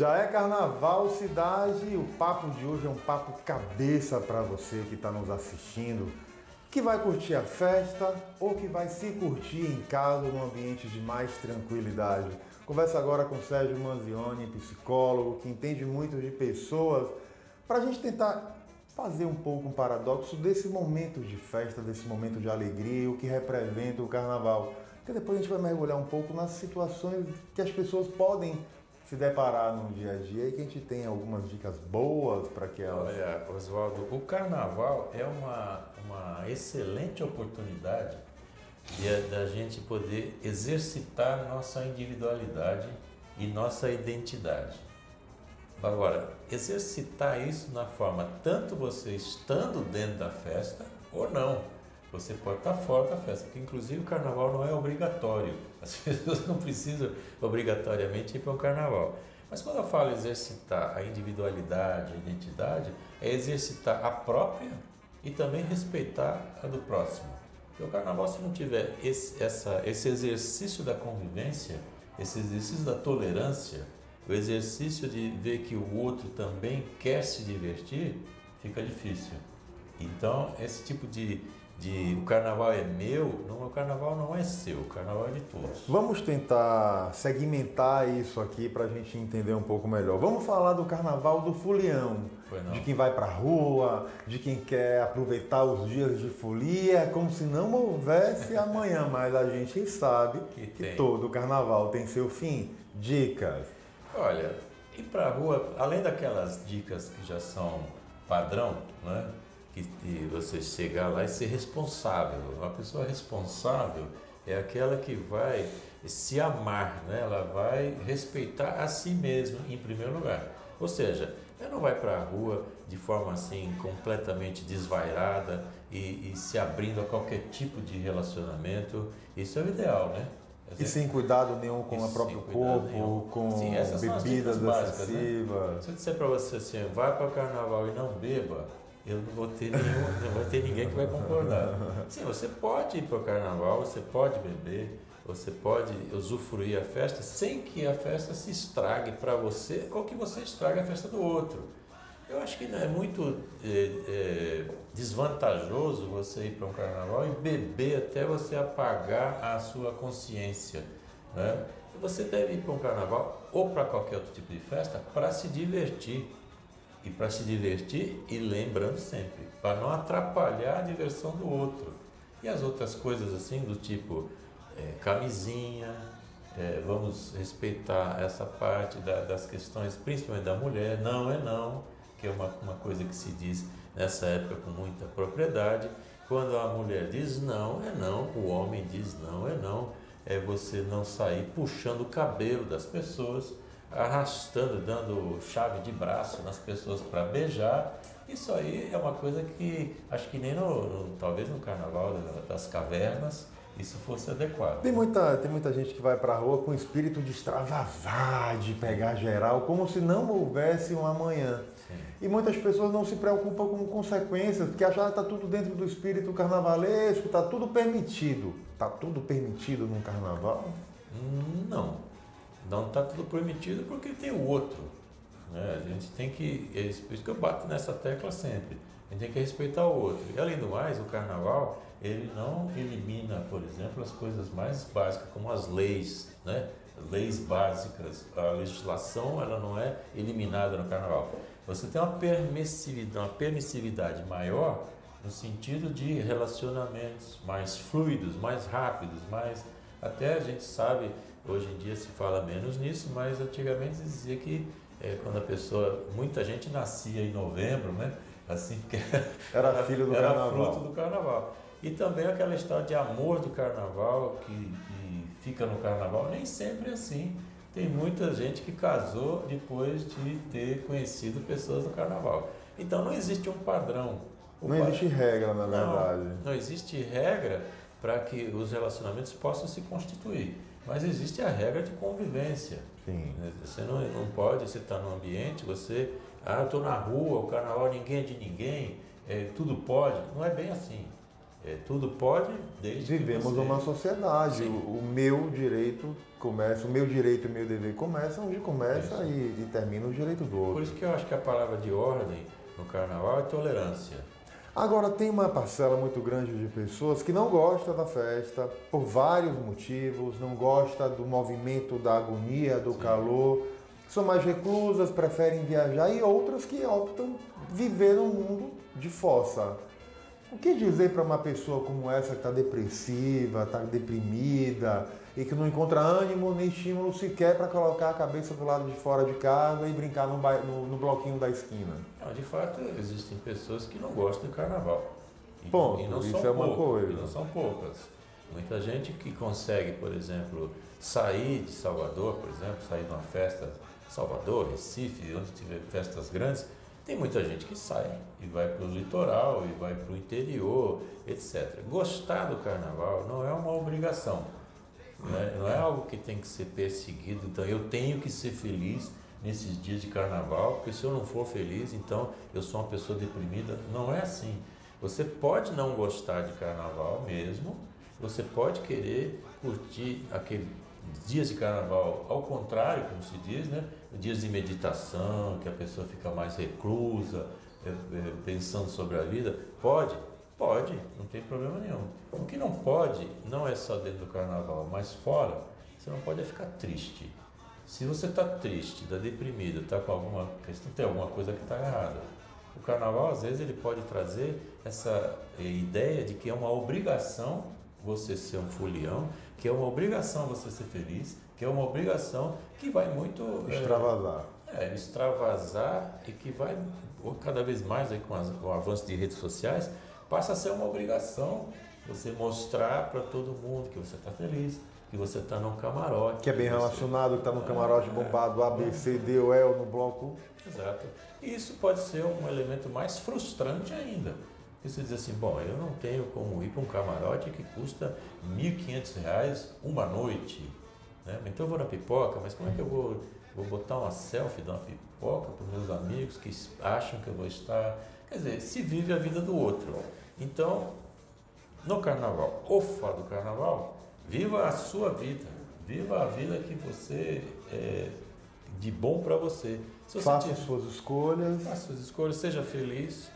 Já é carnaval cidade e o papo de hoje é um papo cabeça para você que está nos assistindo, que vai curtir a festa ou que vai se curtir em casa num ambiente de mais tranquilidade. Conversa agora com Sérgio Manzioni, psicólogo que entende muito de pessoas, para a gente tentar fazer um pouco um paradoxo desse momento de festa, desse momento de alegria, o que representa o carnaval. Porque depois a gente vai mergulhar um pouco nas situações que as pessoas podem se deparar no dia a dia e que a gente tem algumas dicas boas para que elas. Olha, Oswaldo, o carnaval é uma, uma excelente oportunidade da gente poder exercitar nossa individualidade e nossa identidade. Agora, exercitar isso na forma tanto você estando dentro da festa ou não. Você pode estar fora da festa, porque inclusive o carnaval não é obrigatório. As pessoas não precisam obrigatoriamente ir para o carnaval. Mas quando eu falo exercitar a individualidade, a identidade, é exercitar a própria e também respeitar a do próximo. Porque o carnaval, se não tiver esse, essa, esse exercício da convivência, esse exercício da tolerância, o exercício de ver que o outro também quer se divertir, fica difícil. Então, esse tipo de, de o carnaval é meu, não, o carnaval não é seu, o carnaval é de todos. Vamos tentar segmentar isso aqui para a gente entender um pouco melhor. Vamos falar do carnaval do fulião, de quem vai para a rua, de quem quer aproveitar os dias de folia, como se não houvesse amanhã, mas a gente sabe que, que todo carnaval tem seu fim. Dicas. Olha, ir para a rua, além daquelas dicas que já são padrão, né? Que você chegar lá e ser responsável. Uma pessoa responsável é aquela que vai se amar, né? ela vai respeitar a si mesma em primeiro lugar. Ou seja, ela não vai para a rua de forma assim completamente desvairada e, e, se abrindo a qualquer tipo de relacionamento. Isso é o ideal, né? E sem cuidado nenhum com o próprio corpo, nenhum. com Sim, bebidas excessivas. Né? Se eu disser para você assim, vai para o carnaval e não beba, eu não vou ter nenhum, não vou ter ninguém que vai concordar. Sim, você pode ir para o carnaval, você pode beber, você pode usufruir a festa sem que a festa se estrague para você ou que você estrague a festa do outro. Eu acho que é muito é, é, desvantajoso você ir para um carnaval e beber até você apagar a sua consciência. Né? Você deve ir para um carnaval ou para qualquer outro tipo de festa para se divertir e para se divertir e lembrando sempre, para não atrapalhar a diversão do outro. E as outras coisas assim, do tipo é, camisinha, é, vamos respeitar essa parte da, das questões, principalmente da mulher, não é não, que é uma, uma coisa que se diz nessa época com muita propriedade. Quando a mulher diz não, é não, o homem diz não, é não, é você não sair puxando o cabelo das pessoas arrastando, dando chave de braço nas pessoas para beijar. Isso aí é uma coisa que acho que nem no, no talvez no carnaval das cavernas isso fosse adequado. Tem muita, tem muita gente que vai para a rua com espírito de extravasar, de pegar geral, como se não houvesse um amanhã. Sim. E muitas pessoas não se preocupam com consequências, porque acham que está tudo dentro do espírito carnavalesco, está tudo permitido. Está tudo permitido num carnaval? Hum, não. Não está tudo permitido porque tem o outro. Né? A gente tem que. É por isso que eu bato nessa tecla sempre. A gente tem que respeitar o outro. E além do mais, o carnaval ele não elimina, por exemplo, as coisas mais básicas, como as leis, né? leis básicas. A legislação ela não é eliminada no carnaval. Você tem uma permissividade, uma permissividade maior no sentido de relacionamentos mais fluidos, mais rápidos, mais até a gente sabe Hoje em dia se fala menos nisso, mas antigamente se dizia que é, quando a pessoa, muita gente nascia em novembro, né? Assim que era filho do era carnaval. fruto do carnaval. E também aquela história de amor do carnaval que, que fica no carnaval, nem sempre é assim. Tem muita gente que casou depois de ter conhecido pessoas do carnaval. Então não existe um padrão. O não existe regra, na verdade. Não, não existe regra para que os relacionamentos possam se constituir. Mas existe a regra de convivência. Sim. Você não, não pode, você está no ambiente, você, ah, estou na rua, o carnaval ninguém é de ninguém, é, tudo pode. Não é bem assim. É, tudo pode desde Vivemos você... uma sociedade. O, o meu direito começa, o meu direito e o meu dever começa onde começa e, e termina o direito do Por outro. isso que eu acho que a palavra de ordem no carnaval é tolerância. Agora, tem uma parcela muito grande de pessoas que não gosta da festa por vários motivos, não gosta do movimento da agonia, do calor, são mais reclusas, preferem viajar e outras que optam viver no mundo de fossa. O que dizer para uma pessoa como essa que está depressiva, está deprimida e que não encontra ânimo nem estímulo sequer para colocar a cabeça do lado de fora de casa e brincar no, no- no bloquinho da esquina? Não, de fato, existem pessoas que não gostam do carnaval. E, Ponto, e não isso são é uma poucas, coisa. E não são poucas. Muita gente que consegue, por exemplo, sair de Salvador, por exemplo, sair de uma festa, Salvador, Recife, onde tiver festas grandes, tem muita gente que sai e vai para o litoral e vai para o interior, etc. Gostar do carnaval não é uma obrigação. Não é, não é algo que tem que ser perseguido. Então, eu tenho que ser feliz nesses dias de carnaval, porque se eu não for feliz, então eu sou uma pessoa deprimida. Não é assim. Você pode não gostar de carnaval mesmo, você pode querer curtir aqueles dias de carnaval, ao contrário, como se diz, né? Dias de meditação, que a pessoa fica mais reclusa, é, é, pensando sobre a vida. Pode, Pode, não tem problema nenhum. O que não pode, não é só dentro do carnaval, mas fora, você não pode é ficar triste. Se você está triste, está deprimido, está com alguma questão, tem alguma coisa que está errada. O carnaval, às vezes, ele pode trazer essa eh, ideia de que é uma obrigação você ser um folião, que é uma obrigação você ser feliz, que é uma obrigação que vai muito eh, Extravasar. é, extravasar e que vai cada vez mais aí com, as- com o avanço de redes sociais passa a ser uma obrigação você mostrar para todo mundo que você está feliz, que você está num camarote. Que é bem você- relacionado, que está no camarote bombado A, B, C, D ou E no bloco. Exato. E isso pode ser um elemento mais frustrante ainda. Porque você diz assim, bom, eu não tenho como ir para um camarote que custa 1.500 reais uma noite. Né? Então eu vou na pipoca, mas como é que eu vou, vou botar uma selfie de uma pipoca para os meus amigos que acham que eu vou estar... Quer dizer, se vive a vida do outro. Então, no carnaval ou fora do carnaval, viva a sua vida. Viva a vida que você é de bom para você. Se você Faça tiver- suas escolhas Faça suas escolhas, seja feliz.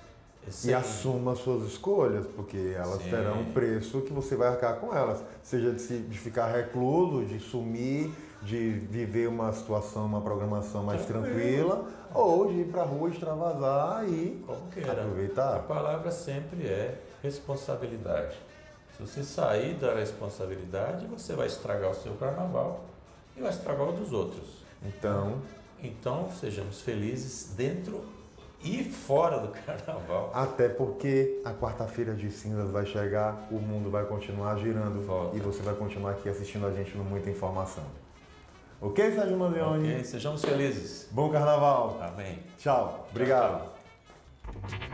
é e assuma suas escolhas, porque elas Sim. terão um preço que você vai arcar com elas. Seja de, se- de ficar recluso, de sumir, de viver uma situação, uma programação mais tranquila, ou de ir para a rua extravasar e Como queira. A aproveitar. palavra sempre é responsabilidade. Se você sair da responsabilidade, você vai estragar o seu carnaval e vai estragar o dos outros. Então, Então, sejamos felizes dentro e fora do carnaval. até porque a quarta-feira de cinzas vai chegar, o mundo vai continuar girando Volta. e você vai continuar aqui assistindo a gente no Muita Informação. Ok, Sérgio Mandeoni? Ok, sejamos felizes. Bom carnaval. Amém. Tchau. Obrigado. Tchau, tchau.